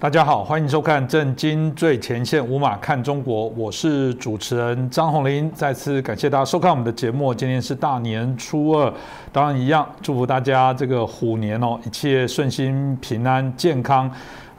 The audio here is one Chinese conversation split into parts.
大家好，欢迎收看《震惊最前线》，无马看中国，我是主持人张宏林。再次感谢大家收看我们的节目。今天是大年初二，当然一样，祝福大家这个虎年哦，一切顺心、平安、健康。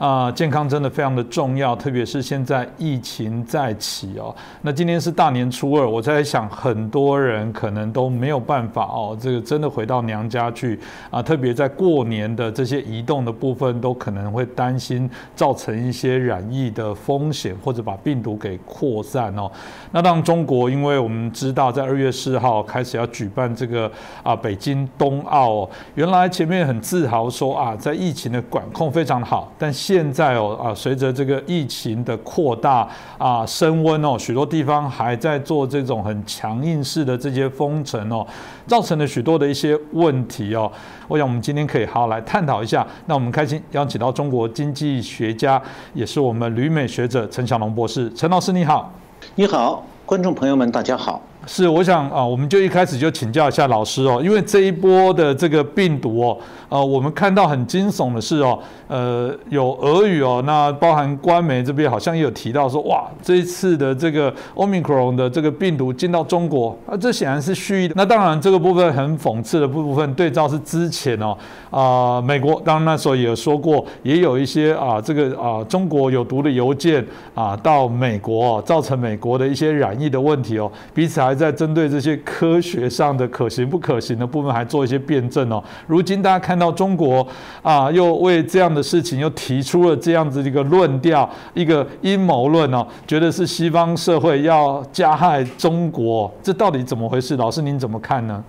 啊，健康真的非常的重要，特别是现在疫情再起哦。那今天是大年初二，我在想，很多人可能都没有办法哦，这个真的回到娘家去啊。特别在过年的这些移动的部分，都可能会担心造成一些染疫的风险，或者把病毒给扩散哦。那当中国，因为我们知道在二月四号开始要举办这个啊北京冬奥，原来前面很自豪说啊，在疫情的管控非常好，但现在哦啊，随着这个疫情的扩大啊升温哦，许多地方还在做这种很强硬式的这些封城哦，造成了许多的一些问题哦。我想我们今天可以好好来探讨一下。那我们开心邀请到中国经济学家，也是我们旅美学者陈小龙博士。陈老师你好，你好，观众朋友们大家好。是，我想啊，我们就一开始就请教一下老师哦，因为这一波的这个病毒哦，呃，我们看到很惊悚的是哦，呃，有俄语哦，那包含官媒这边好像也有提到说，哇，这一次的这个 Omicron 的这个病毒进到中国啊，这显然是蓄意的。那当然，这个部分很讽刺的部分，对照是之前哦，啊，美国当然那时候也有说过，也有一些啊，这个啊，中国有毒的邮件啊，到美国造成美国的一些染疫的问题哦，彼此还。还在针对这些科学上的可行不可行的部分，还做一些辩证哦。如今大家看到中国啊，又为这样的事情又提出了这样子一个论调，一个阴谋论哦，觉得是西方社会要加害中国，这到底怎么回事？老师您怎么看呢？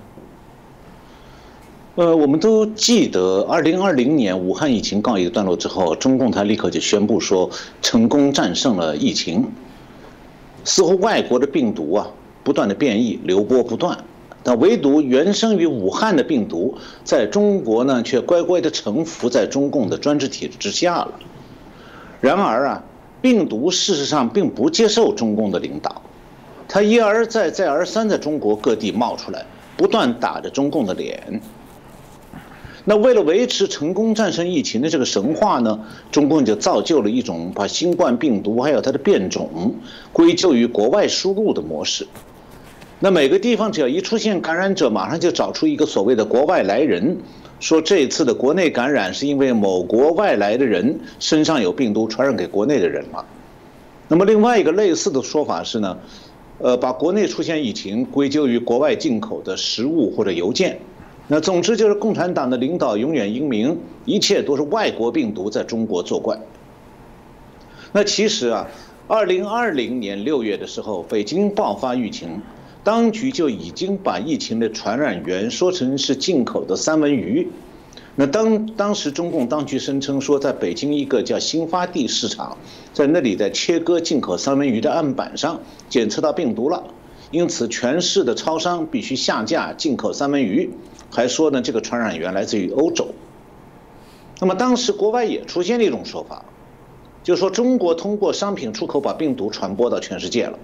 呃，我们都记得，二零二零年武汉疫情告一段落之后，中共他立刻就宣布说成功战胜了疫情，似乎外国的病毒啊。不断的变异，流播不断，但唯独原生于武汉的病毒，在中国呢，却乖乖的臣服在中共的专制体制之下了。然而啊，病毒事实上并不接受中共的领导，它一而再、再而三在中国各地冒出来，不断打着中共的脸。那为了维持成功战胜疫情的这个神话呢，中共就造就了一种把新冠病毒还有它的变种归咎于国外输入的模式。那每个地方只要一出现感染者，马上就找出一个所谓的国外来人，说这次的国内感染是因为某国外来的人身上有病毒传染给国内的人了。那么另外一个类似的说法是呢，呃，把国内出现疫情归咎于国外进口的食物或者邮件。那总之就是共产党的领导永远英明，一切都是外国病毒在中国作怪。那其实啊，二零二零年六月的时候，北京爆发疫情。当局就已经把疫情的传染源说成是进口的三文鱼。那当当时中共当局声称说，在北京一个叫新发地市场，在那里在切割进口三文鱼的案板上检测到病毒了，因此全市的超商必须下架进口三文鱼。还说呢，这个传染源来自于欧洲。那么当时国外也出现了一种说法，就是说中国通过商品出口把病毒传播到全世界了。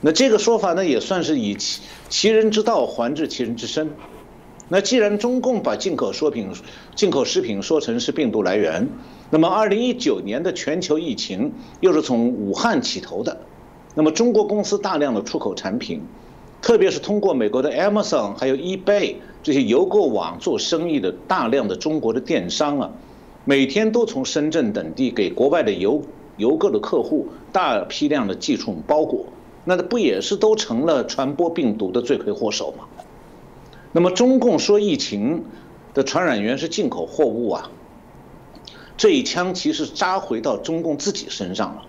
那这个说法呢，也算是以其其人之道还治其人之身。那既然中共把进口食品、进口食品说成是病毒来源，那么二零一九年的全球疫情又是从武汉起头的，那么中国公司大量的出口产品，特别是通过美国的 Amazon 还有 eBay 这些邮购网做生意的大量的中国的电商啊，每天都从深圳等地给国外的邮邮购的客户大批量的寄出包裹。那不也是都成了传播病毒的罪魁祸首吗？那么中共说疫情的传染源是进口货物啊，这一枪其实扎回到中共自己身上了。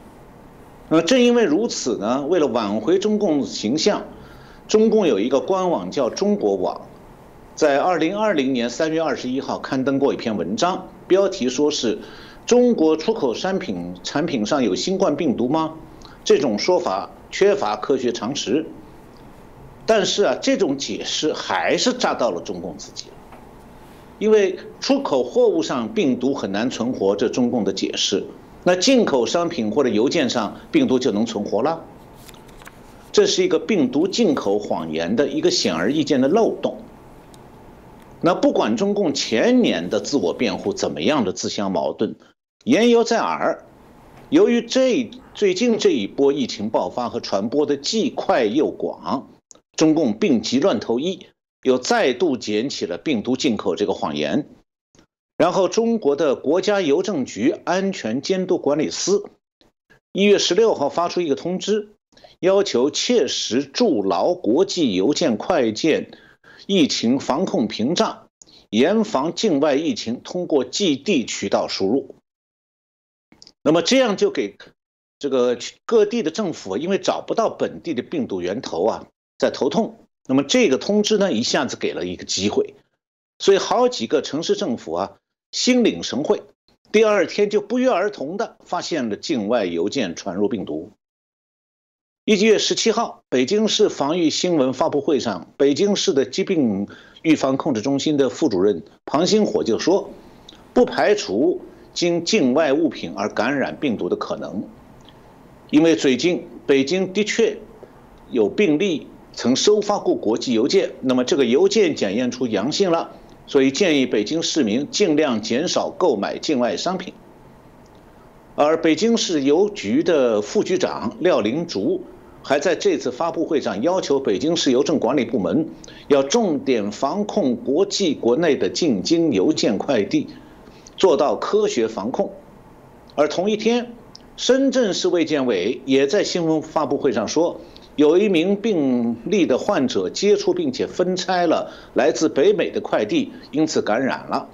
那正因为如此呢，为了挽回中共形象，中共有一个官网叫中国网，在二零二零年三月二十一号刊登过一篇文章，标题说是中国出口商品产品上有新冠病毒吗？这种说法。缺乏科学常识，但是啊，这种解释还是炸到了中共自己因为出口货物上病毒很难存活，这中共的解释，那进口商品或者邮件上病毒就能存活了？这是一个病毒进口谎言的一个显而易见的漏洞。那不管中共前年的自我辩护怎么样的自相矛盾，言犹在耳，由于这最近这一波疫情爆发和传播的既快又广，中共病急乱投医，又再度捡起了病毒进口这个谎言。然后，中国的国家邮政局安全监督管理司一月十六号发出一个通知，要求切实筑牢国际邮件快件疫情防控屏障，严防境外疫情通过寄递渠道输入。那么这样就给这个各地的政府，因为找不到本地的病毒源头啊，在头痛。那么这个通知呢，一下子给了一个机会，所以好几个城市政府啊，心领神会，第二天就不约而同的发现了境外邮件传入病毒。一月十七号，北京市防疫新闻发布会上，北京市的疾病预防控制中心的副主任庞星火就说，不排除。经境外物品而感染病毒的可能，因为最近北京的确有病例曾收发过国际邮件，那么这个邮件检验出阳性了，所以建议北京市民尽量减少购买境外商品。而北京市邮局的副局长廖林竹还在这次发布会上要求北京市邮政管理部门要重点防控国际国内的进京邮件快递。做到科学防控，而同一天，深圳市卫健委也在新闻发布会上说，有一名病例的患者接触并且分拆了来自北美的快递，因此感染了。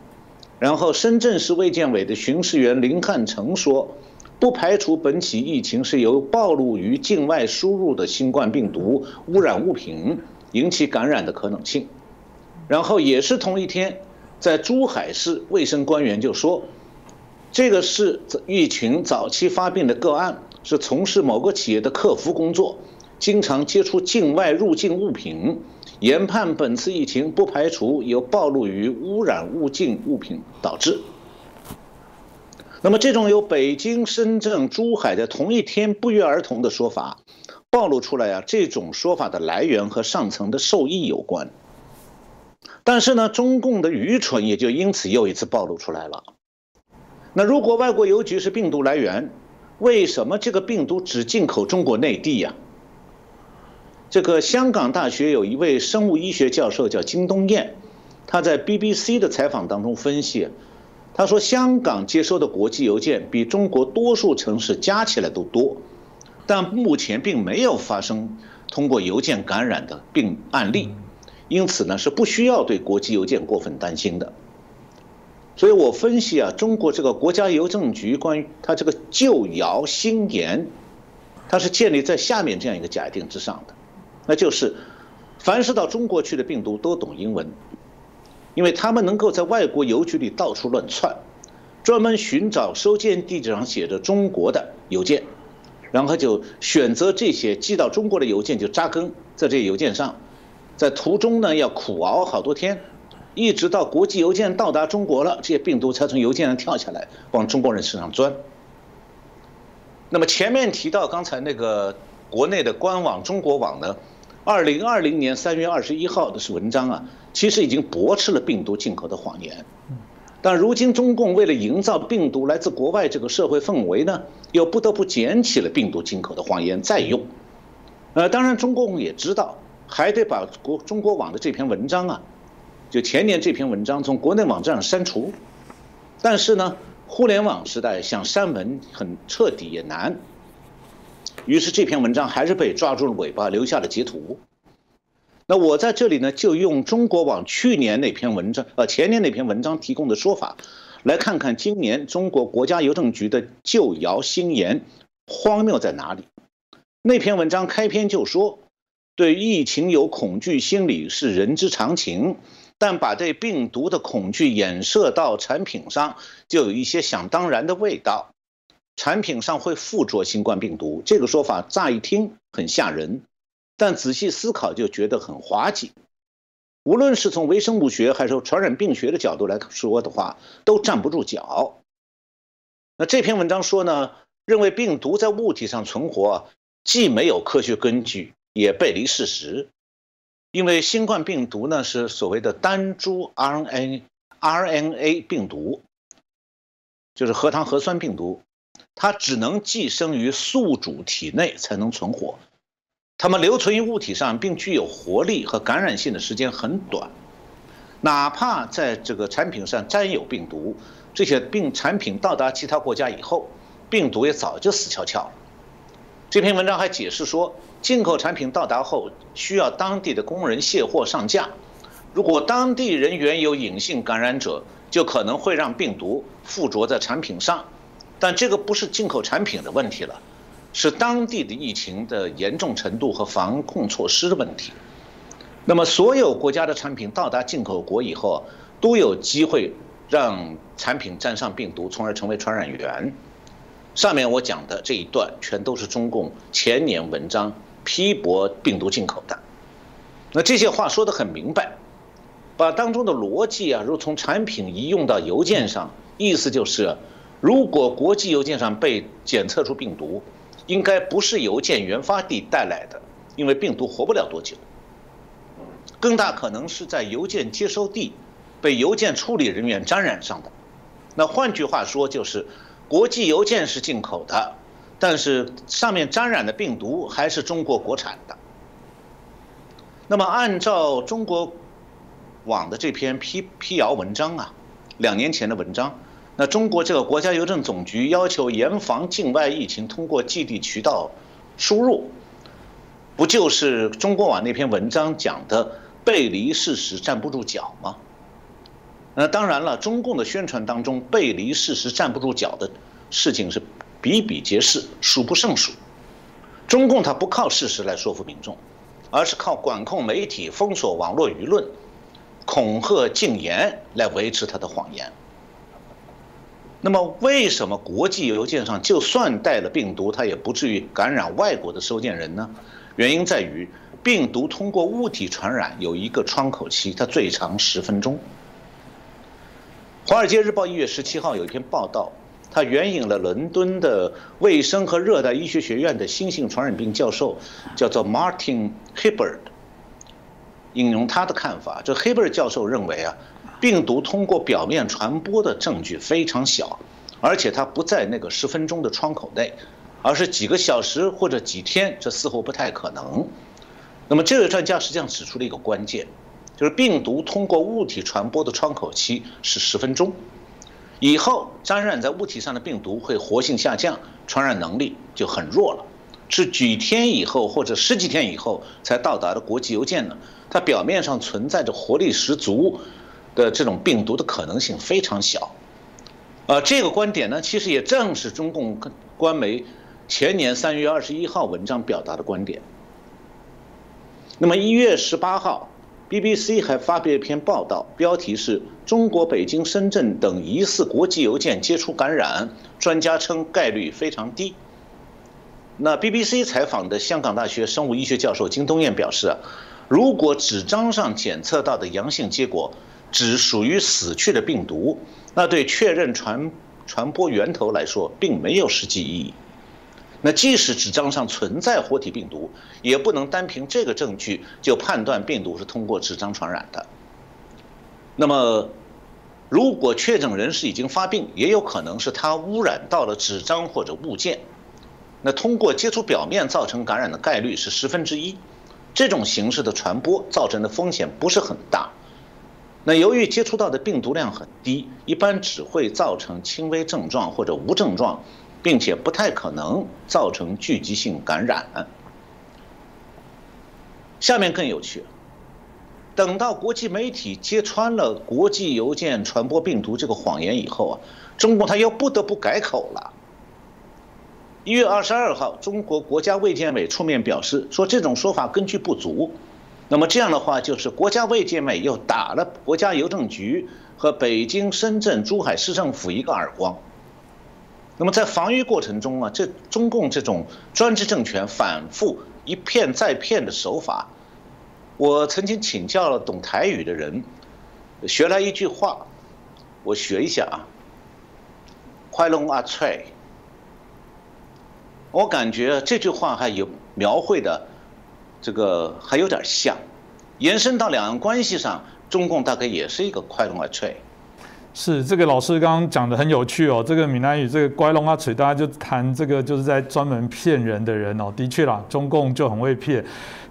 然后，深圳市卫健委的巡视员林汉成说，不排除本起疫情是由暴露于境外输入的新冠病毒污染物品引起感染的可能性。然后，也是同一天。在珠海市卫生官员就说，这个是疫情早期发病的个案，是从事某个企业的客服工作，经常接触境外入境物品，研判本次疫情不排除有暴露于污染物境物品导致。那么这种由北京、深圳、珠海的同一天不约而同的说法，暴露出来啊，这种说法的来源和上层的受益有关。但是呢，中共的愚蠢也就因此又一次暴露出来了。那如果外国邮局是病毒来源，为什么这个病毒只进口中国内地呀？这个香港大学有一位生物医学教授叫金东彦，他在 BBC 的采访当中分析，他说香港接收的国际邮件比中国多数城市加起来都多，但目前并没有发生通过邮件感染的病案例。因此呢，是不需要对国际邮件过分担心的。所以我分析啊，中国这个国家邮政局关于它这个旧谣新言，它是建立在下面这样一个假定之上的，那就是凡是到中国去的病毒都懂英文，因为他们能够在外国邮局里到处乱窜，专门寻找收件地址上写着中国的邮件，然后就选择这些寄到中国的邮件就扎根在这些邮件上。在途中呢，要苦熬好多天，一直到国际邮件到达中国了，这些病毒才从邮件上跳下来，往中国人身上钻。那么前面提到刚才那个国内的官网中国网呢，二零二零年三月二十一号的是文章啊，其实已经驳斥了病毒进口的谎言。但如今中共为了营造病毒来自国外这个社会氛围呢，又不得不捡起了病毒进口的谎言再用。呃，当然中共也知道。还得把国中国网的这篇文章啊，就前年这篇文章从国内网站上删除，但是呢，互联网时代想删文很彻底也难，于是这篇文章还是被抓住了尾巴，留下了截图。那我在这里呢，就用中国网去年那篇文章，呃，前年那篇文章提供的说法，来看看今年中国国家邮政局的旧谣新言荒谬在哪里。那篇文章开篇就说。对疫情有恐惧心理是人之常情，但把对病毒的恐惧衍射到产品上，就有一些想当然的味道。产品上会附着新冠病毒，这个说法乍一听很吓人，但仔细思考就觉得很滑稽。无论是从微生物学还是传染病学的角度来说的话，都站不住脚。那这篇文章说呢，认为病毒在物体上存活，既没有科学根据。也背离事实，因为新冠病毒呢是所谓的单株 RNA RNA 病毒，就是核糖核酸病毒，它只能寄生于宿主体内才能存活，它们留存于物体上并具有活力和感染性的时间很短，哪怕在这个产品上沾有病毒，这些病产品到达其他国家以后，病毒也早就死翘翘了。这篇文章还解释说，进口产品到达后需要当地的工人卸货上架，如果当地人员有隐性感染者，就可能会让病毒附着在产品上。但这个不是进口产品的问题了，是当地的疫情的严重程度和防控措施的问题。那么，所有国家的产品到达进口国以后，都有机会让产品沾上病毒，从而成为传染源。上面我讲的这一段，全都是中共前年文章批驳病毒进口的。那这些话说得很明白，把当中的逻辑啊，如从产品移用到邮件上，意思就是。如果国际邮件上被检测出病毒，应该不是邮件原发地带来的，因为病毒活不了多久。更大可能是在邮件接收地被邮件处理人员沾染上的。那换句话说，就是国际邮件是进口的，但是上面沾染的病毒还是中国国产的。那么按照中国网的这篇批辟谣文章啊，两年前的文章。那中国这个国家邮政总局要求严防境外疫情通过寄递渠道输入，不就是中国网那篇文章讲的背离事实站不住脚吗？那当然了，中共的宣传当中背离事实站不住脚的事情是比比皆是，数不胜数。中共它不靠事实来说服民众，而是靠管控媒体、封锁网络舆论、恐吓禁言来维持它的谎言。那么，为什么国际邮件上就算带了病毒，它也不至于感染外国的收件人呢？原因在于，病毒通过物体传染有一个窗口期，它最长十分钟。《华尔街日报》一月十七号有一篇报道，它援引了伦敦的卫生和热带医学学院的新型传染病教授，叫做 Martin Hibbard，引用他的看法，这 Hibbard 教授认为啊。病毒通过表面传播的证据非常小，而且它不在那个十分钟的窗口内，而是几个小时或者几天，这似乎不太可能。那么这位专家实际上指出了一个关键，就是病毒通过物体传播的窗口期是十分钟，以后沾染在物体上的病毒会活性下降，传染能力就很弱了。是几天以后或者十几天以后才到达的国际邮件呢？它表面上存在着活力十足。的这种病毒的可能性非常小，呃，这个观点呢，其实也正是中共官媒前年三月二十一号文章表达的观点。那么一月十八号，BBC 还发表一篇报道，标题是中国北京、深圳等疑似国际邮件接触感染，专家称概率非常低。那 BBC 采访的香港大学生物医学教授金东彦表示，如果纸张上检测到的阳性结果，只属于死去的病毒，那对确认传传播源头来说，并没有实际意义。那即使纸张上存在活体病毒，也不能单凭这个证据就判断病毒是通过纸张传染的。那么，如果确诊人士已经发病，也有可能是他污染到了纸张或者物件，那通过接触表面造成感染的概率是十分之一。这种形式的传播造成的风险不是很大。那由于接触到的病毒量很低，一般只会造成轻微症状或者无症状，并且不太可能造成聚集性感染。下面更有趣，等到国际媒体揭穿了国际邮件传播病毒这个谎言以后啊，中国他又不得不改口了。一月二十二号，中国国家卫健委出面表示说，这种说法根据不足。那么这样的话，就是国家卫健委又打了国家邮政局和北京、深圳、珠海市政府一个耳光。那么在防御过程中啊，这中共这种专制政权反复一骗再骗的手法，我曾经请教了懂台语的人，学来一句话，我学一下啊，快龙阿翠。我感觉这句话还有描绘的。这个还有点像，延伸到两岸关系上，中共大概也是一个快龙阿翠。是这个老师刚刚讲的很有趣哦，这个闽南语这个乖龙阿锤，大家就谈这个就是在专门骗人的人哦，的确啦，中共就很会骗。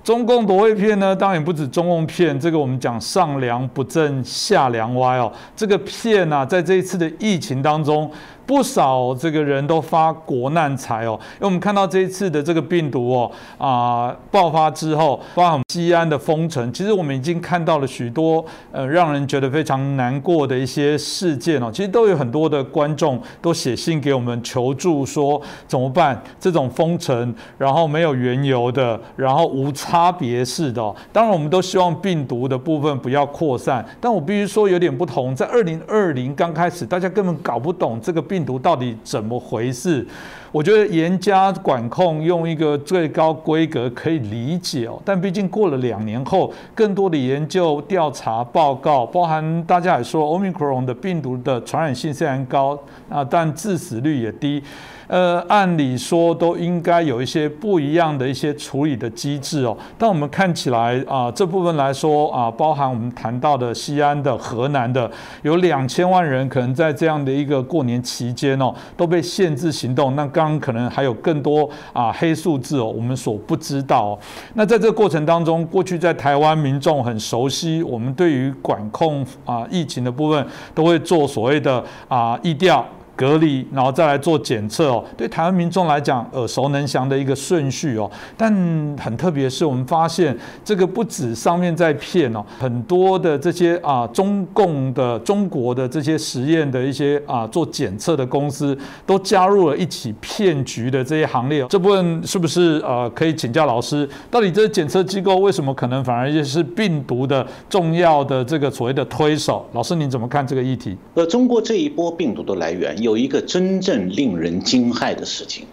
中共多会骗呢？当然不止中共骗，这个我们讲上梁不正下梁歪哦，这个骗啊，在这一次的疫情当中。不少这个人都发国难财哦，因为我们看到这一次的这个病毒哦啊爆发之后，包括西安的封城，其实我们已经看到了许多呃让人觉得非常难过的一些事件哦。其实都有很多的观众都写信给我们求助，说怎么办？这种封城，然后没有缘由的，然后无差别式的。当然，我们都希望病毒的部分不要扩散，但我必须说有点不同。在二零二零刚开始，大家根本搞不懂这个病。病毒到底怎么回事？我觉得严加管控，用一个最高规格可以理解哦。但毕竟过了两年后，更多的研究调查报告，包含大家也说奥密克戎的病毒的传染性虽然高啊，但致死率也低。呃，按理说都应该有一些不一样的一些处理的机制哦。但我们看起来啊，这部分来说啊，包含我们谈到的西安的、河南的，有两千万人可能在这样的一个过年期间哦，都被限制行动。那刚刚可能还有更多啊黑数字哦，我们所不知道。那在这个过程当中，过去在台湾民众很熟悉，我们对于管控啊疫情的部分，都会做所谓的啊疫调。隔离，然后再来做检测哦。对台湾民众来讲，耳熟能详的一个顺序哦。但很特别是，我们发现这个不止上面在骗哦，很多的这些啊，中共的、中国的这些实验的一些啊做检测的公司，都加入了一起骗局的这些行列。这部分是不是呃可以请教老师？到底这检测机构为什么可能反而也是病毒的重要的这个所谓的推手？老师您怎么看这个议题？呃，中国这一波病毒的来源。有一个真正令人惊骇的事情，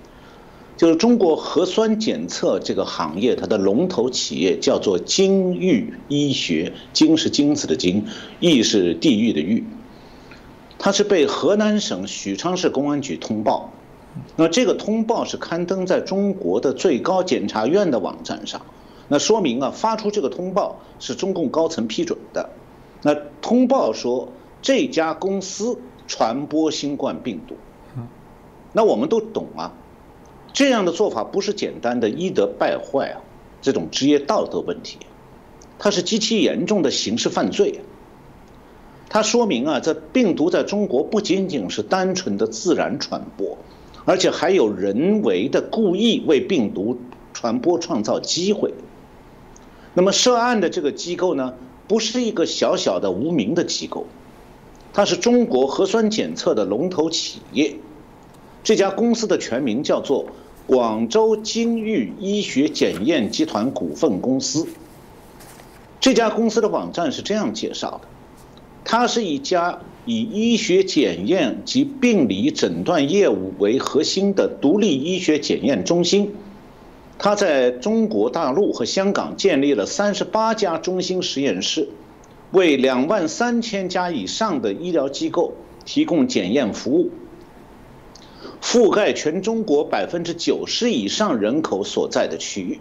就是中国核酸检测这个行业，它的龙头企业叫做金域医学，金是金子的金，域是地狱的狱。它是被河南省许昌市公安局通报，那这个通报是刊登在中国的最高检察院的网站上，那说明啊，发出这个通报是中共高层批准的。那通报说这家公司。传播新冠病毒，那我们都懂啊，这样的做法不是简单的医德败坏啊，这种职业道德问题，它是极其严重的刑事犯罪。它说明啊，这病毒在中国不仅仅是单纯的自然传播，而且还有人为的故意为病毒传播创造机会。那么涉案的这个机构呢，不是一个小小的无名的机构。它是中国核酸检测的龙头企业，这家公司的全名叫做广州金域医学检验集团股份公司。这家公司的网站是这样介绍的：它是一家以医学检验及病理诊断业务为核心的独立医学检验中心。它在中国大陆和香港建立了三十八家中心实验室。为两万三千家以上的医疗机构提供检验服务，覆盖全中国百分之九十以上人口所在的区域。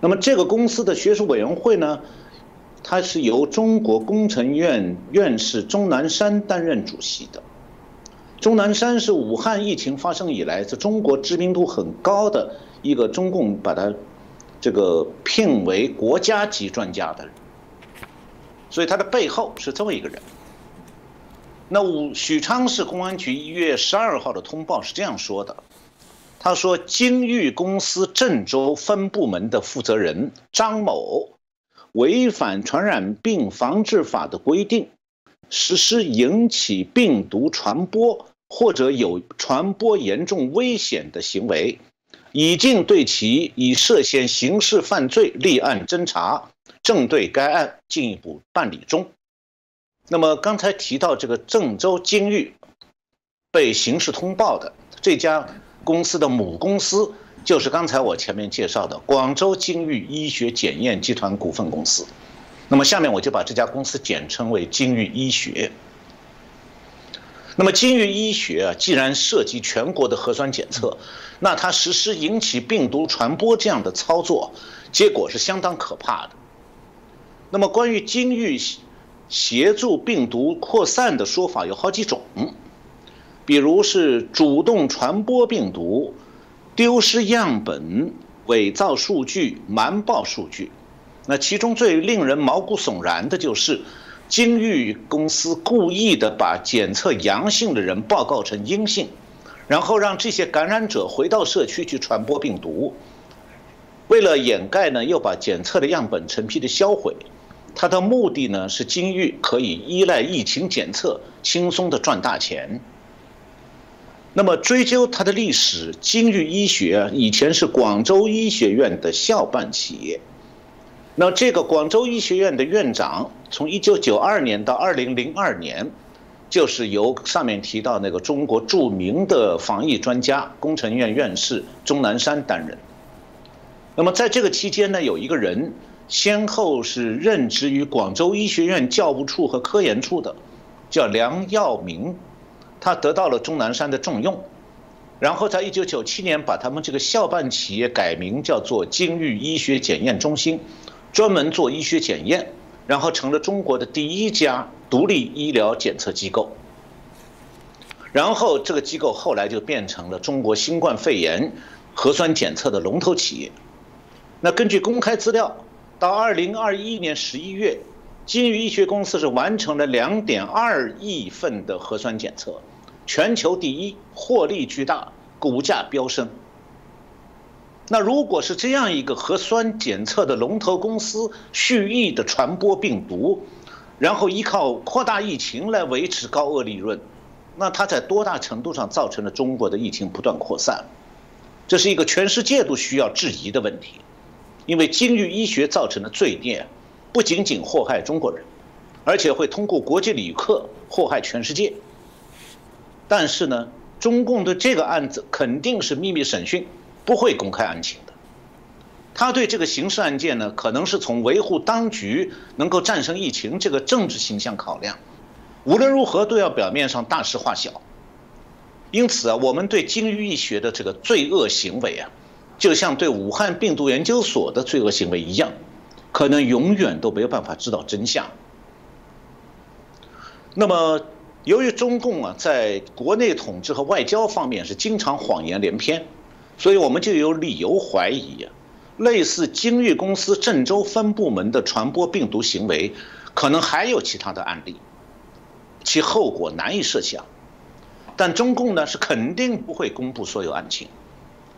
那么，这个公司的学术委员会呢？它是由中国工程院院士钟南山担任主席的。钟南山是武汉疫情发生以来，在中国知名度很高的一个中共把他这个聘为国家级专家的人。所以他的背后是这么一个人。那武许昌市公安局一月十二号的通报是这样说的：他说，金域公司郑州分部门的负责人张某违反传染病防治法的规定，实施引起病毒传播或者有传播严重危险的行为，已经对其以涉嫌刑事犯罪立案侦查。正对该案进一步办理中。那么刚才提到这个郑州金域被刑事通报的这家公司的母公司，就是刚才我前面介绍的广州金域医学检验集团股份公司。那么下面我就把这家公司简称为金域医学。那么金域医学啊，既然涉及全国的核酸检测，那它实施引起病毒传播这样的操作，结果是相当可怕的。那么，关于金域协助病毒扩散的说法有好几种，比如是主动传播病毒、丢失样本、伪造数据、瞒报数据。那其中最令人毛骨悚然的就是，金域公司故意的把检测阳性的人报告成阴性，然后让这些感染者回到社区去传播病毒。为了掩盖呢，又把检测的样本成批的销毁。它的目的呢是金域可以依赖疫情检测轻松的赚大钱。那么追究它的历史，金域医学以前是广州医学院的校办企业。那这个广州医学院的院长，从一九九二年到二零零二年，就是由上面提到那个中国著名的防疫专家、工程院院士钟南山担任。那么在这个期间呢，有一个人。先后是任职于广州医学院教务处和科研处的，叫梁耀明，他得到了钟南山的重用，然后在一九九七年把他们这个校办企业改名叫做金域医学检验中心，专门做医学检验，然后成了中国的第一家独立医疗检测机构。然后这个机构后来就变成了中国新冠肺炎核酸检测的龙头企业。那根据公开资料。到二零二一年十一月，金域医学公司是完成了两点二亿份的核酸检测，全球第一，获利巨大，股价飙升。那如果是这样一个核酸检测的龙头公司蓄意的传播病毒，然后依靠扩大疫情来维持高额利润，那它在多大程度上造成了中国的疫情不断扩散？这是一个全世界都需要质疑的问题。因为金域医学造成的罪孽，不仅仅祸害中国人，而且会通过国际旅客祸害全世界。但是呢，中共对这个案子肯定是秘密审讯，不会公开案情的。他对这个刑事案件呢，可能是从维护当局能够战胜疫情这个政治形象考量，无论如何都要表面上大事化小。因此啊，我们对金域医学的这个罪恶行为啊。就像对武汉病毒研究所的罪恶行为一样，可能永远都没有办法知道真相。那么，由于中共啊在国内统治和外交方面是经常谎言连篇，所以我们就有理由怀疑啊，类似金域公司郑州分部门的传播病毒行为，可能还有其他的案例，其后果难以设想。但中共呢是肯定不会公布所有案情。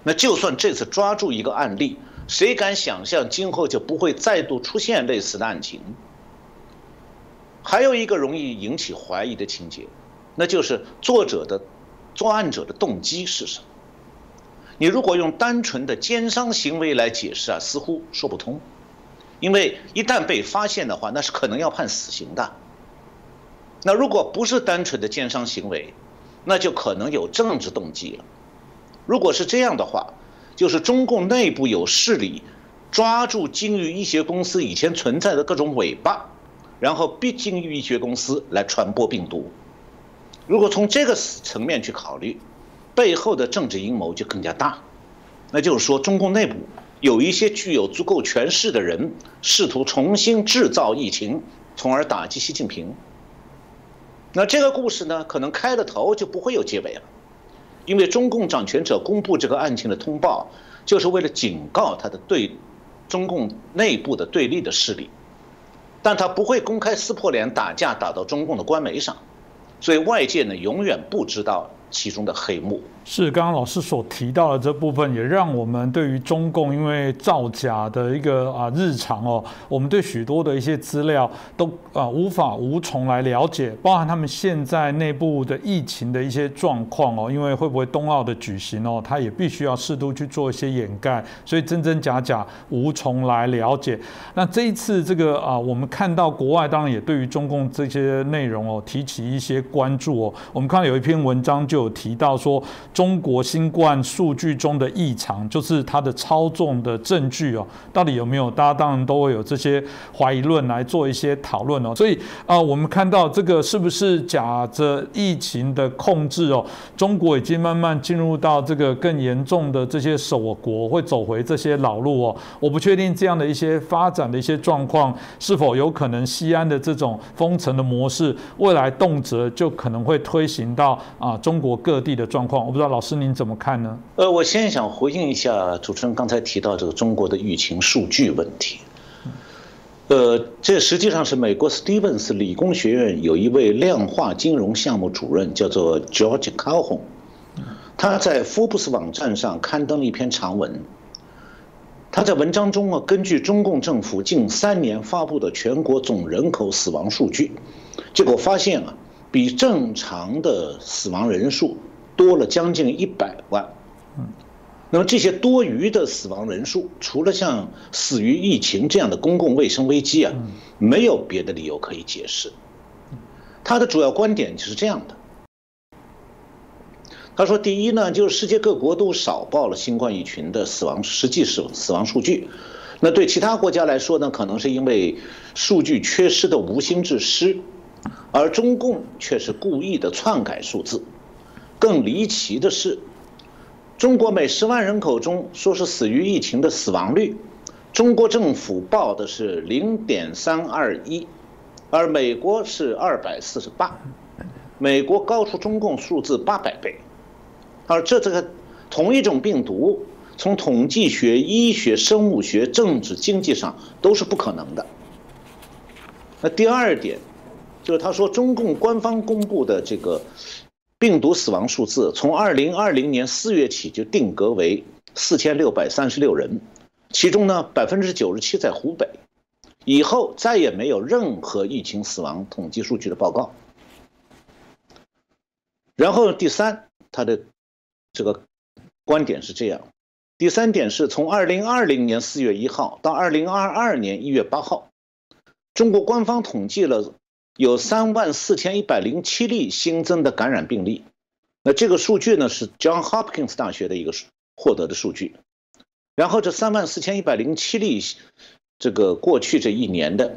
那就算这次抓住一个案例，谁敢想象今后就不会再度出现类似的案情？还有一个容易引起怀疑的情节，那就是作者的作案者的动机是什么？你如果用单纯的奸商行为来解释啊，似乎说不通，因为一旦被发现的话，那是可能要判死刑的。那如果不是单纯的奸商行为，那就可能有政治动机了。如果是这样的话，就是中共内部有势力抓住金域医学公司以前存在的各种尾巴，然后逼金域医学公司来传播病毒。如果从这个层面去考虑，背后的政治阴谋就更加大。那就是说，中共内部有一些具有足够权势的人，试图重新制造疫情，从而打击习近平。那这个故事呢，可能开了头就不会有结尾了。因为中共掌权者公布这个案情的通报，就是为了警告他的对中共内部的对立的势力，但他不会公开撕破脸打架打到中共的官媒上，所以外界呢永远不知道其中的黑幕。是刚刚老师所提到的这部分，也让我们对于中共因为造假的一个啊日常哦，我们对许多的一些资料都啊无法无从来了解，包含他们现在内部的疫情的一些状况哦，因为会不会冬奥的举行哦，他也必须要适度去做一些掩盖，所以真真假假无从来了解。那这一次这个啊，我们看到国外当然也对于中共这些内容哦提起一些关注哦，我们看到有一篇文章就有提到说。中国新冠数据中的异常，就是它的操纵的证据哦，到底有没有？大家当然都会有这些怀疑论来做一些讨论哦。所以啊，我们看到这个是不是假着疫情的控制哦？中国已经慢慢进入到这个更严重的这些守国，会走回这些老路哦。我不确定这样的一些发展的一些状况是否有可能西安的这种封城的模式，未来动辄就可能会推行到啊中国各地的状况。我不知道老师您怎么看呢？呃，我先想回应一下主持人刚才提到这个中国的疫情数据问题。呃，这实际上是美国 Stevens 理工学院有一位量化金融项目主任，叫做 George Calhoun，他在福布斯网站上刊登了一篇长文。他在文章中啊，根据中共政府近三年发布的全国总人口死亡数据，结果发现啊，比正常的死亡人数多了将近一百万。那么这些多余的死亡人数，除了像死于疫情这样的公共卫生危机啊，没有别的理由可以解释。他的主要观点就是这样的。他说：第一呢，就是世界各国都少报了新冠疫情的死亡实际死死亡数据，那对其他国家来说呢，可能是因为数据缺失的无心之失，而中共却是故意的篡改数字。更离奇的是。中国每十万人口中说是死于疫情的死亡率，中国政府报的是零点三二一，而美国是二百四十八，美国高出中共数字八百倍，而这这个同一种病毒，从统计学、医学、生物学、政治、经济上都是不可能的。那第二点，就是他说中共官方公布的这个。病毒死亡数字从二零二零年四月起就定格为四千六百三十六人，其中呢百分之九十七在湖北，以后再也没有任何疫情死亡统计数据的报告。然后第三，他的这个观点是这样：第三点是从二零二零年四月一号到二零二二年一月八号，中国官方统计了。有三万四千一百零七例新增的感染病例，那这个数据呢是 John Hopkins 大学的一个获得的数据。然后这三万四千一百零七例，这个过去这一年的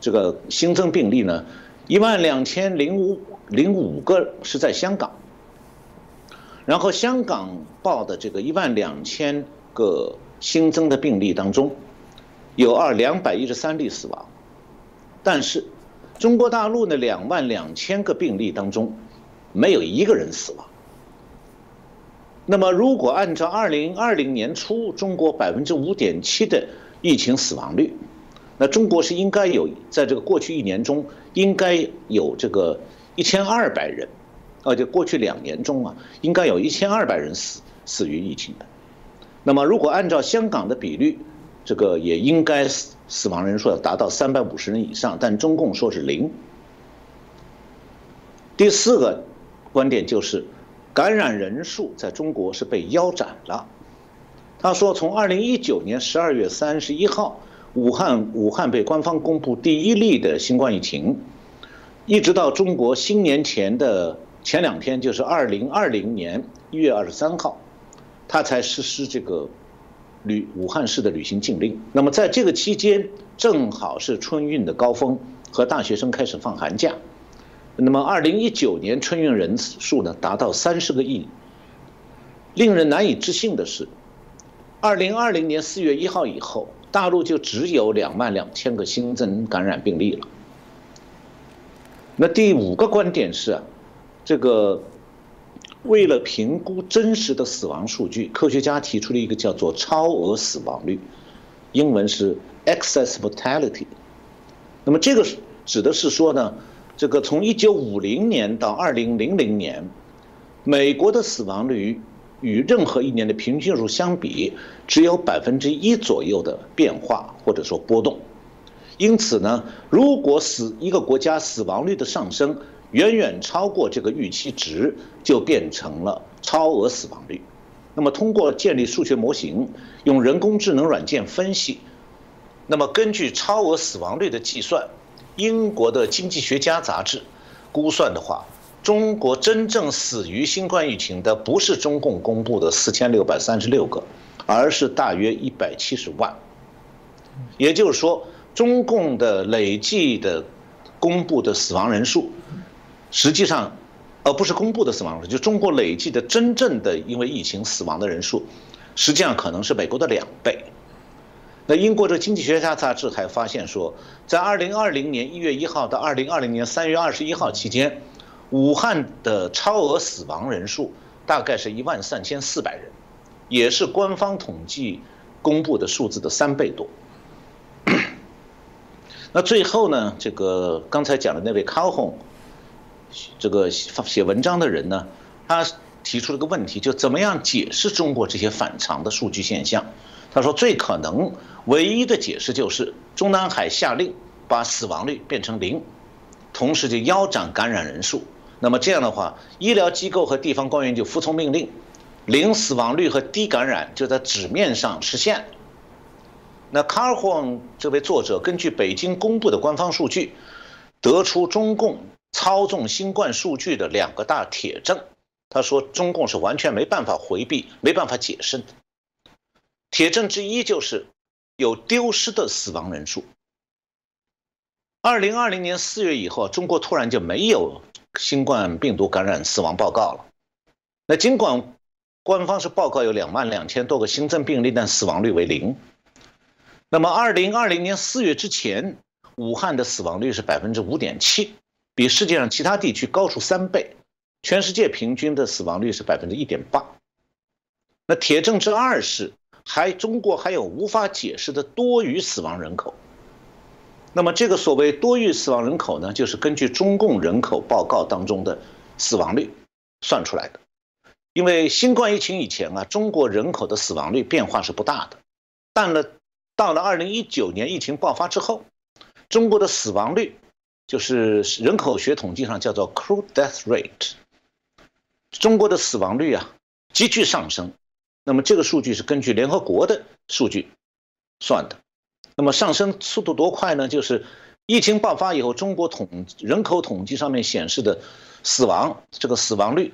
这个新增病例呢，一万两千零五零五个是在香港。然后香港报的这个一万两千个新增的病例当中，有二两百一十三例死亡，但是。中国大陆的两万两千个病例当中，没有一个人死亡。那么，如果按照二零二零年初中国百分之五点七的疫情死亡率，那中国是应该有在这个过去一年中应该有这个一千二百人，而且过去两年中啊，应该有一千二百人死死于疫情的。那么，如果按照香港的比率，这个也应该死亡人数要达到三百五十人以上，但中共说是零。第四个观点就是，感染人数在中国是被腰斩了。他说，从二零一九年十二月三十一号，武汉武汉被官方公布第一例的新冠疫情，一直到中国新年前的前两天，就是二零二零年一月二十三号，他才实施这个。旅武汉市的旅行禁令。那么在这个期间，正好是春运的高峰，和大学生开始放寒假。那么，二零一九年春运人数呢，达到三十个亿。令人难以置信的是，二零二零年四月一号以后，大陆就只有两万两千个新增感染病例了。那第五个观点是啊，这个。为了评估真实的死亡数据，科学家提出了一个叫做超额死亡率，英文是 excess mortality。那么这个指的是说呢，这个从1950年到2000年，美国的死亡率与任何一年的平均数相比，只有百分之一左右的变化或者说波动。因此呢，如果死一个国家死亡率的上升，远远超过这个预期值，就变成了超额死亡率。那么，通过建立数学模型，用人工智能软件分析，那么根据超额死亡率的计算，英国的经济学家杂志估算的话，中国真正死于新冠疫情的不是中共公布的四千六百三十六个，而是大约一百七十万。也就是说，中共的累计的公布的死亡人数，实际上，而不是公布的死亡人数，就中国累计的真正的因为疫情死亡的人数，实际上可能是美国的两倍。那英国的经济学家杂志还发现说，在二零二零年一月一号到二零二零年三月二十一号期间。武汉的超额死亡人数大概是一万三千四百人，也是官方统计公布的数字的三倍多。那最后呢，这个刚才讲的那位康宏，这个写文章的人呢，他提出了个问题，就怎么样解释中国这些反常的数据现象？他说，最可能唯一的解释就是中南海下令把死亡率变成零，同时就腰斩感染人数。那么这样的话，医疗机构和地方官员就服从命令，零死亡率和低感染就在纸面上实现。那卡尔霍这位作者根据北京公布的官方数据，得出中共操纵新冠数据的两个大铁证。他说，中共是完全没办法回避、没办法解释的。铁证之一就是有丢失的死亡人数。二零二零年四月以后，中国突然就没有。新冠病毒感染死亡报告了，那尽管官方是报告有两万两千多个新增病例，但死亡率为零。那么，二零二零年四月之前，武汉的死亡率是百分之五点七，比世界上其他地区高出三倍，全世界平均的死亡率是百分之一点八。那铁证之二是，还中国还有无法解释的多余死亡人口。那么这个所谓多余死亡人口呢，就是根据中共人口报告当中的死亡率算出来的。因为新冠疫情以前啊，中国人口的死亡率变化是不大的，但了到了二零一九年疫情爆发之后，中国的死亡率就是人口学统计上叫做 crude death rate，中国的死亡率啊急剧上升。那么这个数据是根据联合国的数据算的。那么上升速度多快呢？就是疫情爆发以后，中国统人口统计上面显示的死亡这个死亡率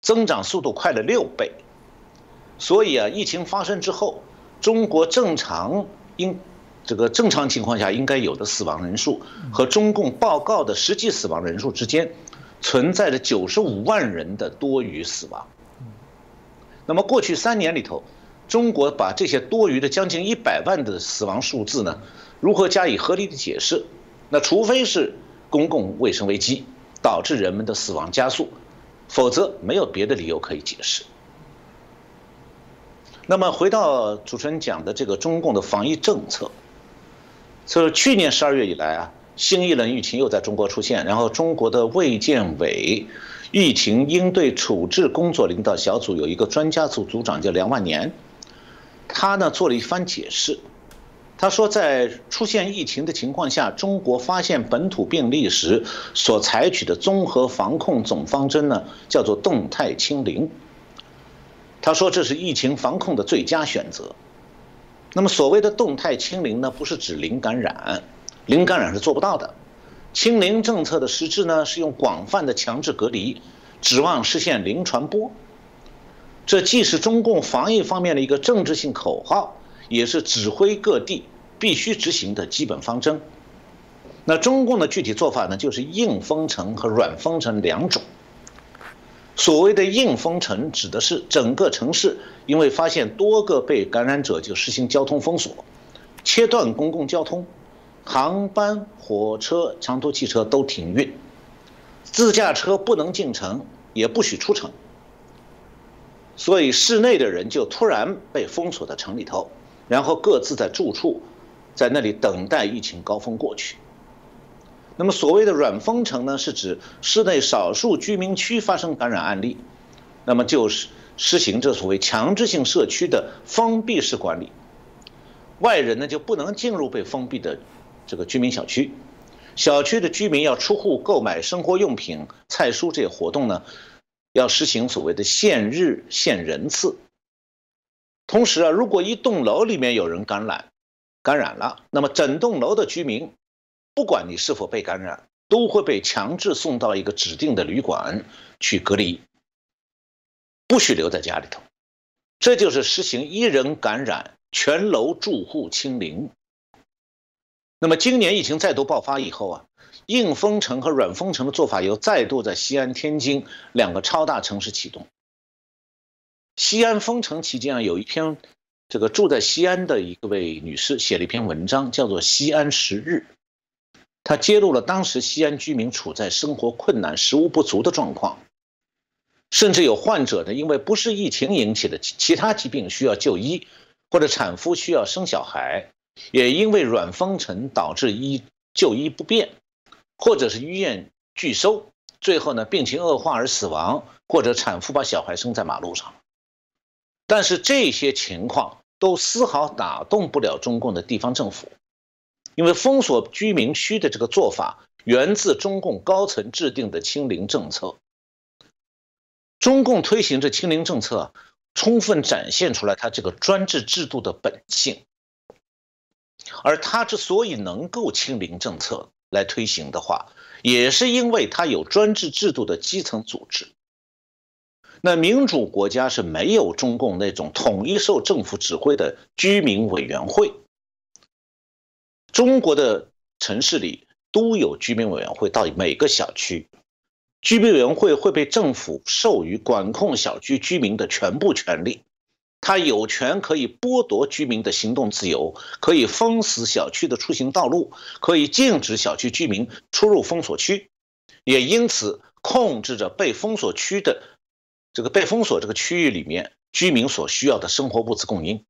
增长速度快了六倍。所以啊，疫情发生之后，中国正常应这个正常情况下应该有的死亡人数和中共报告的实际死亡人数之间存在着九十五万人的多余死亡。那么过去三年里头。中国把这些多余的将近一百万的死亡数字呢，如何加以合理的解释？那除非是公共卫生危机导致人们的死亡加速，否则没有别的理由可以解释。那么回到主持人讲的这个中共的防疫政策，所以去年十二月以来啊，新一轮疫情又在中国出现，然后中国的卫健委疫情应对处置工作领导小组有一个专家组组长叫梁万年。他呢做了一番解释，他说，在出现疫情的情况下，中国发现本土病例时所采取的综合防控总方针呢，叫做动态清零。他说这是疫情防控的最佳选择。那么所谓的动态清零呢，不是指零感染，零感染是做不到的。清零政策的实质呢，是用广泛的强制隔离，指望实现零传播。这既是中共防疫方面的一个政治性口号，也是指挥各地必须执行的基本方针。那中共的具体做法呢，就是硬封城和软封城两种。所谓的硬封城，指的是整个城市因为发现多个被感染者，就实行交通封锁，切断公共交通，航班、火车、长途汽车都停运，自驾车不能进城，也不许出城。所以室内的人就突然被封锁在城里头，然后各自在住处，在那里等待疫情高峰过去。那么所谓的软封城呢，是指室内少数居民区发生感染案例，那么就是实行这所谓强制性社区的封闭式管理，外人呢就不能进入被封闭的这个居民小区，小区的居民要出户购买生活用品、菜蔬这些活动呢。要实行所谓的限日限人次，同时啊，如果一栋楼里面有人感染，感染了，那么整栋楼的居民，不管你是否被感染，都会被强制送到一个指定的旅馆去隔离，不许留在家里头。这就是实行一人感染，全楼住户清零。那么今年疫情再度爆发以后啊，硬封城和软封城的做法又再度在西安、天津两个超大城市启动。西安封城期间啊，有一篇这个住在西安的一位女士写了一篇文章，叫做《西安十日》，她揭露了当时西安居民处在生活困难、食物不足的状况。甚至有患者呢，因为不是疫情引起的其他疾病需要就医，或者产妇需要生小孩，也因为软封城导致医就医不便，或者是医院拒收，最后呢病情恶化而死亡，或者产妇把小孩生在马路上。但是这些情况都丝毫打动不了中共的地方政府，因为封锁居民区的这个做法源自中共高层制定的清零政策。中共推行这清零政策，充分展现出来他这个专制制度的本性。而他之所以能够清零政策来推行的话，也是因为他有专制制度的基层组织。那民主国家是没有中共那种统一受政府指挥的居民委员会。中国的城市里都有居民委员会，到每个小区。居民委员会会被政府授予管控小区居民的全部权利，他有权可以剥夺居民的行动自由，可以封死小区的出行道路，可以禁止小区居民出入封锁区，也因此控制着被封锁区的这个被封锁这个区域里面居民所需要的生活物资供应。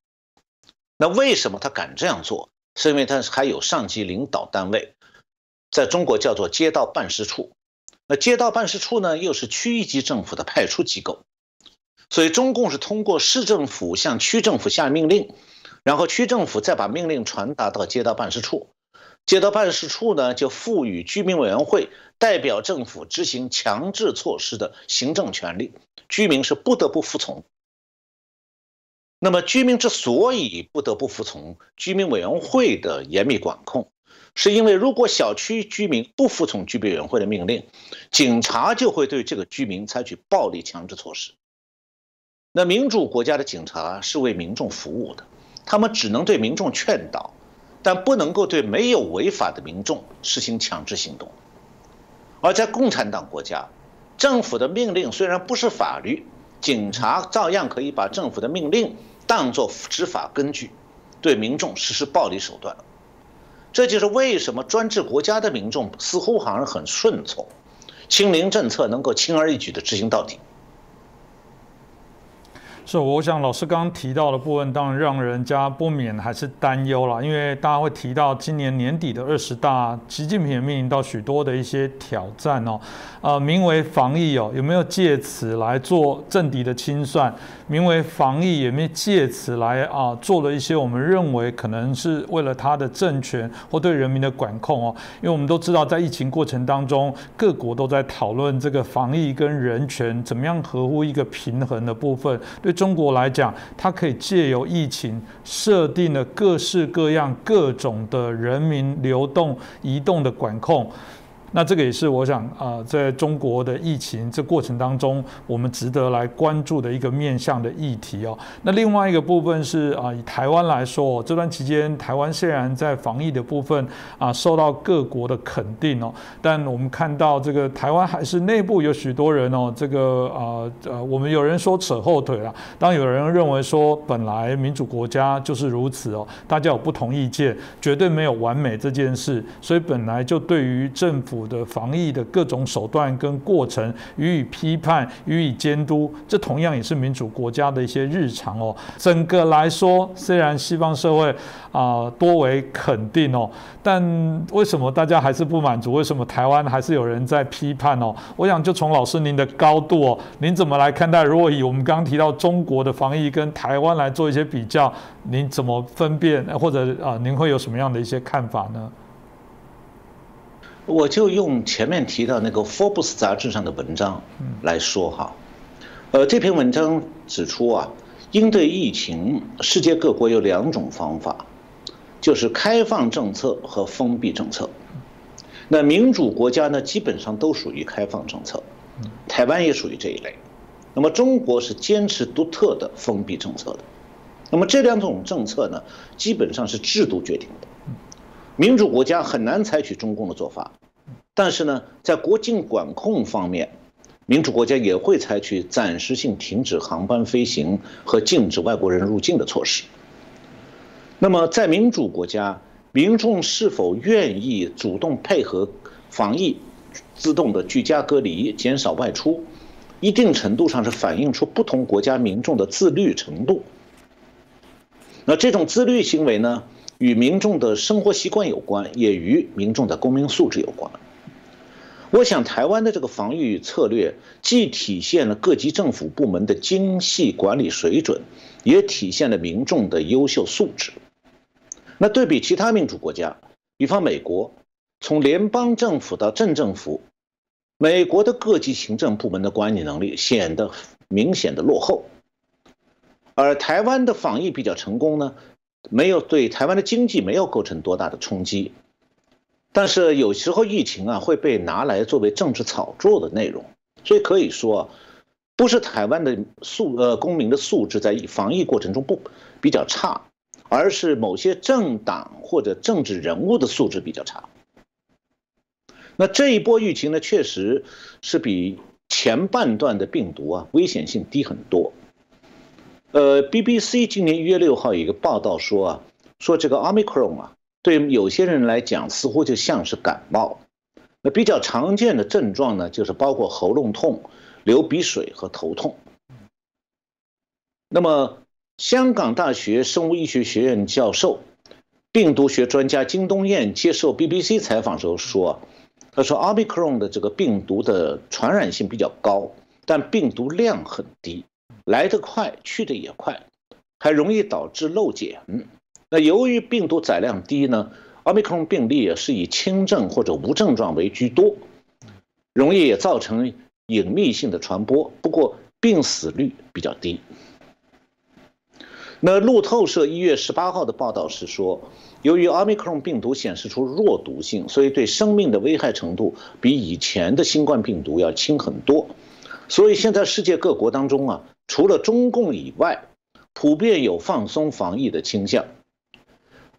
那为什么他敢这样做？是因为他还有上级领导单位，在中国叫做街道办事处。那街道办事处呢，又是区域级政府的派出机构，所以中共是通过市政府向区政府下命令，然后区政府再把命令传达到街道办事处，街道办事处呢就赋予居民委员会代表政府执行强制措施的行政权利，居民是不得不服从。那么居民之所以不得不服从居民委员会的严密管控。是因为如果小区居民不服从居委员会的命令，警察就会对这个居民采取暴力强制措施。那民主国家的警察是为民众服务的，他们只能对民众劝导，但不能够对没有违法的民众实行强制行动。而在共产党国家，政府的命令虽然不是法律，警察照样可以把政府的命令当作执法根据，对民众实施暴力手段。这就是为什么专制国家的民众似乎好像很顺从，清零政策能够轻而易举的执行到底。是，我想老师刚刚提到的部分，当然让人家不免还是担忧了，因为大家会提到今年年底的二十大，习近平面临到许多的一些挑战哦，呃，名为防疫哦，有没有借此来做政敌的清算？名为防疫，也没借此来啊做了一些我们认为可能是为了他的政权或对人民的管控哦？因为我们都知道，在疫情过程当中，各国都在讨论这个防疫跟人权怎么样合乎一个平衡的部分。对。中国来讲，它可以借由疫情设定了各式各样、各种的人民流动、移动的管控。那这个也是我想啊，在中国的疫情这过程当中，我们值得来关注的一个面向的议题哦。那另外一个部分是啊，以台湾来说，这段期间台湾虽然在防疫的部分啊受到各国的肯定哦，但我们看到这个台湾还是内部有许多人哦，这个啊呃，我们有人说扯后腿了，当有人认为说本来民主国家就是如此哦，大家有不同意见，绝对没有完美这件事，所以本来就对于政府。的防疫的各种手段跟过程予以批判、予以监督，这同样也是民主国家的一些日常哦。整个来说，虽然西方社会啊多为肯定哦，但为什么大家还是不满足？为什么台湾还是有人在批判哦？我想就从老师您的高度哦，您怎么来看待？如果以我们刚刚提到中国的防疫跟台湾来做一些比较，您怎么分辨？或者啊，您会有什么样的一些看法呢？我就用前面提到那个《Forbes》杂志上的文章来说哈，呃，这篇文章指出啊，应对疫情，世界各国有两种方法，就是开放政策和封闭政策。那民主国家呢，基本上都属于开放政策，台湾也属于这一类。那么中国是坚持独特的封闭政策的。那么这两种政策呢，基本上是制度决定的。民主国家很难采取中共的做法，但是呢，在国境管控方面，民主国家也会采取暂时性停止航班飞行和禁止外国人入境的措施。那么在民主国家，民众是否愿意主动配合防疫、自动的居家隔离、减少外出，一定程度上是反映出不同国家民众的自律程度。那这种自律行为呢，与民众的生活习惯有关，也与民众的公民素质有关。我想，台湾的这个防御策略既体现了各级政府部门的精细管理水准，也体现了民众的优秀素质。那对比其他民主国家，比方美国，从联邦政府到镇政府，美国的各级行政部门的管理能力显得明显的落后。而台湾的防疫比较成功呢，没有对台湾的经济没有构成多大的冲击，但是有时候疫情啊会被拿来作为政治炒作的内容，所以可以说，不是台湾的素呃公民的素质在防疫过程中不比较差。而是某些政党或者政治人物的素质比较差。那这一波疫情呢，确实是比前半段的病毒啊危险性低很多。呃，BBC 今年一月六号有一个报道说啊，说这个 Omicron 啊，对有些人来讲似乎就像是感冒。那比较常见的症状呢，就是包括喉咙痛、流鼻水和头痛。那么。香港大学生物医学学院教授、病毒学专家金东彦接受 BBC 采访时候说：“他说，奥密克戎的这个病毒的传染性比较高，但病毒量很低，来得快，去得也快，还容易导致漏检。那由于病毒载量低呢，奥密克戎病例也是以轻症或者无症状为居多，容易也造成隐秘性的传播。不过，病死率比较低。”那路透社一月十八号的报道是说，由于奥密克戎病毒显示出弱毒性，所以对生命的危害程度比以前的新冠病毒要轻很多。所以现在世界各国当中啊，除了中共以外，普遍有放松防疫的倾向。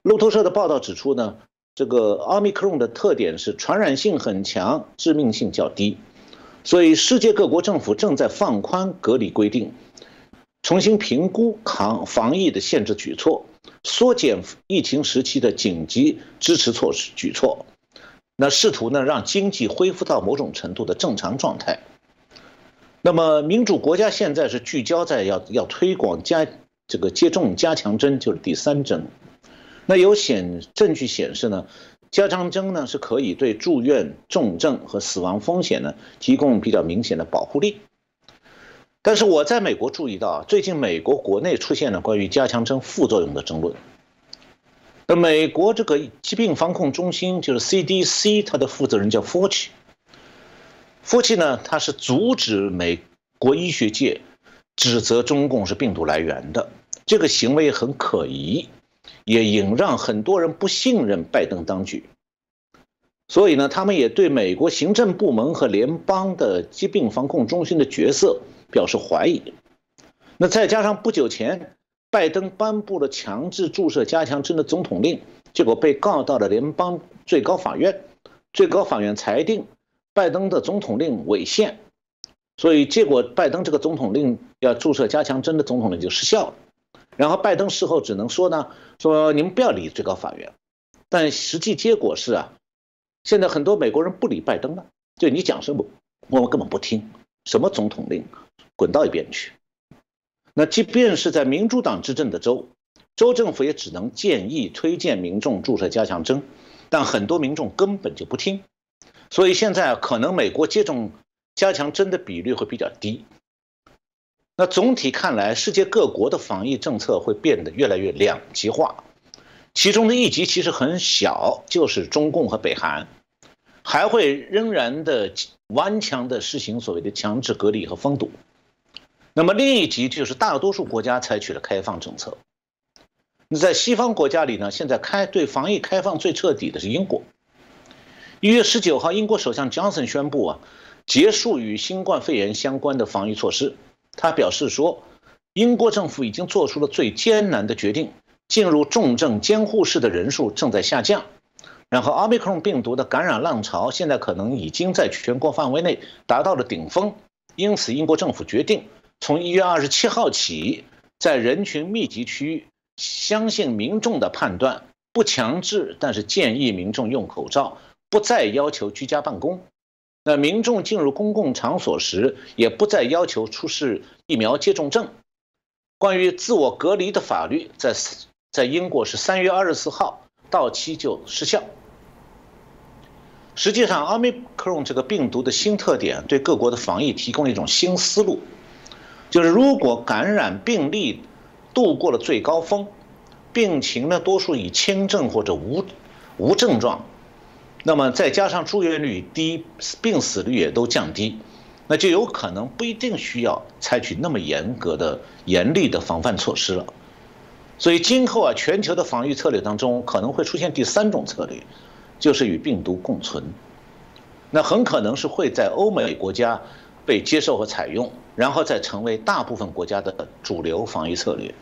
路透社的报道指出呢，这个奥密克戎的特点是传染性很强，致命性较低，所以世界各国政府正在放宽隔离规定。重新评估抗防疫的限制举措，缩减疫情时期的紧急支持措施举措，那试图呢让经济恢复到某种程度的正常状态。那么民主国家现在是聚焦在要要推广加这个接种加强针，就是第三针。那有显证据显示呢，加强针呢是可以对住院、重症和死亡风险呢提供比较明显的保护力。但是我在美国注意到，最近美国国内出现了关于加强针副作用的争论。那美国这个疾病防控中心就是 CDC，它的负责人叫 Forty 夫妻呢，他是阻止美国医学界指责中共是病毒来源的，这个行为很可疑，也引让很多人不信任拜登当局。所以呢，他们也对美国行政部门和联邦的疾病防控中心的角色。表示怀疑，那再加上不久前拜登颁布了强制注射加强针的总统令，结果被告到了联邦最高法院，最高法院裁定拜登的总统令违宪，所以结果拜登这个总统令要注射加强针的总统令就失效了。然后拜登事后只能说呢，说你们不要理最高法院，但实际结果是啊，现在很多美国人不理拜登了，就你讲什么我们根本不听，什么总统令。滚到一边去。那即便是在民主党执政的州，州政府也只能建议推荐民众注射加强针，但很多民众根本就不听。所以现在可能美国接种加强针的比率会比较低。那总体看来，世界各国的防疫政策会变得越来越两极化，其中的一极其实很小，就是中共和北韩，还会仍然的顽强的实行所谓的强制隔离和封堵。那么另一级就是大多数国家采取了开放政策。那在西方国家里呢，现在开对防疫开放最彻底的是英国。一月十九号，英国首相 Johnson 宣布啊，结束与新冠肺炎相关的防御措施。他表示说，英国政府已经做出了最艰难的决定，进入重症监护室的人数正在下降。然后，奥密克戎病毒的感染浪潮现在可能已经在全国范围内达到了顶峰，因此，英国政府决定从一月二十七号起，在人群密集区域，相信民众的判断，不强制，但是建议民众用口罩，不再要求居家办公。那民众进入公共场所时，也不再要求出示疫苗接种证。关于自我隔离的法律，在在英国是三月二十四号到期就失效。实际上，奥密克戎这个病毒的新特点对各国的防疫提供了一种新思路，就是如果感染病例度过了最高峰，病情呢多数以轻症或者无无症状，那么再加上住院率低，病死率也都降低，那就有可能不一定需要采取那么严格的、严厉的防范措施了。所以今后啊，全球的防御策略当中可能会出现第三种策略。就是与病毒共存，那很可能是会在欧美国家被接受和采用，然后再成为大部分国家的主流防御策略。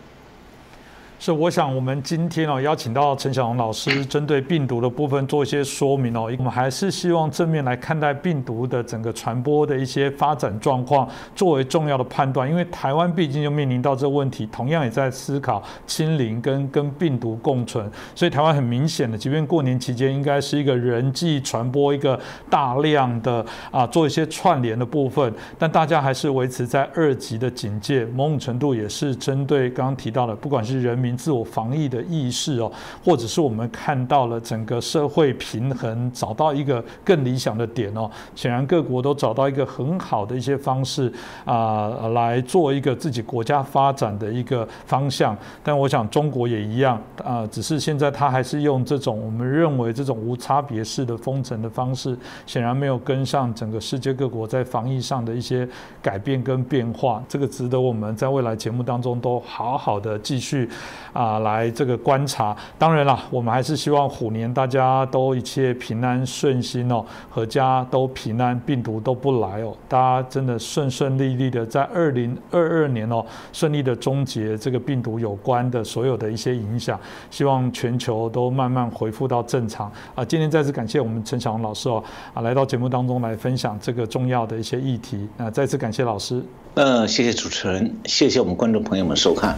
是，我想我们今天哦邀请到陈小龙老师，针对病毒的部分做一些说明哦。我们还是希望正面来看待病毒的整个传播的一些发展状况，作为重要的判断。因为台湾毕竟就面临到这个问题，同样也在思考清零跟跟病毒共存。所以台湾很明显的，即便过年期间应该是一个人际传播一个大量的啊做一些串联的部分，但大家还是维持在二级的警戒，某种程度也是针对刚刚提到的，不管是人民。自我防疫的意识哦，或者是我们看到了整个社会平衡，找到一个更理想的点哦。显然各国都找到一个很好的一些方式啊，来做一个自己国家发展的一个方向。但我想中国也一样啊，只是现在他还是用这种我们认为这种无差别式的封城的方式，显然没有跟上整个世界各国在防疫上的一些改变跟变化。这个值得我们在未来节目当中都好好的继续。啊，来这个观察，当然了，我们还是希望虎年大家都一切平安顺心哦，阖家都平安，病毒都不来哦，大家真的顺顺利利的在二零二二年哦，顺利的终结这个病毒有关的所有的一些影响，希望全球都慢慢恢复到正常啊！今天再次感谢我们陈小龙老师哦，啊，来到节目当中来分享这个重要的一些议题，那再次感谢老师。嗯，谢谢主持人，谢谢我们观众朋友们收看。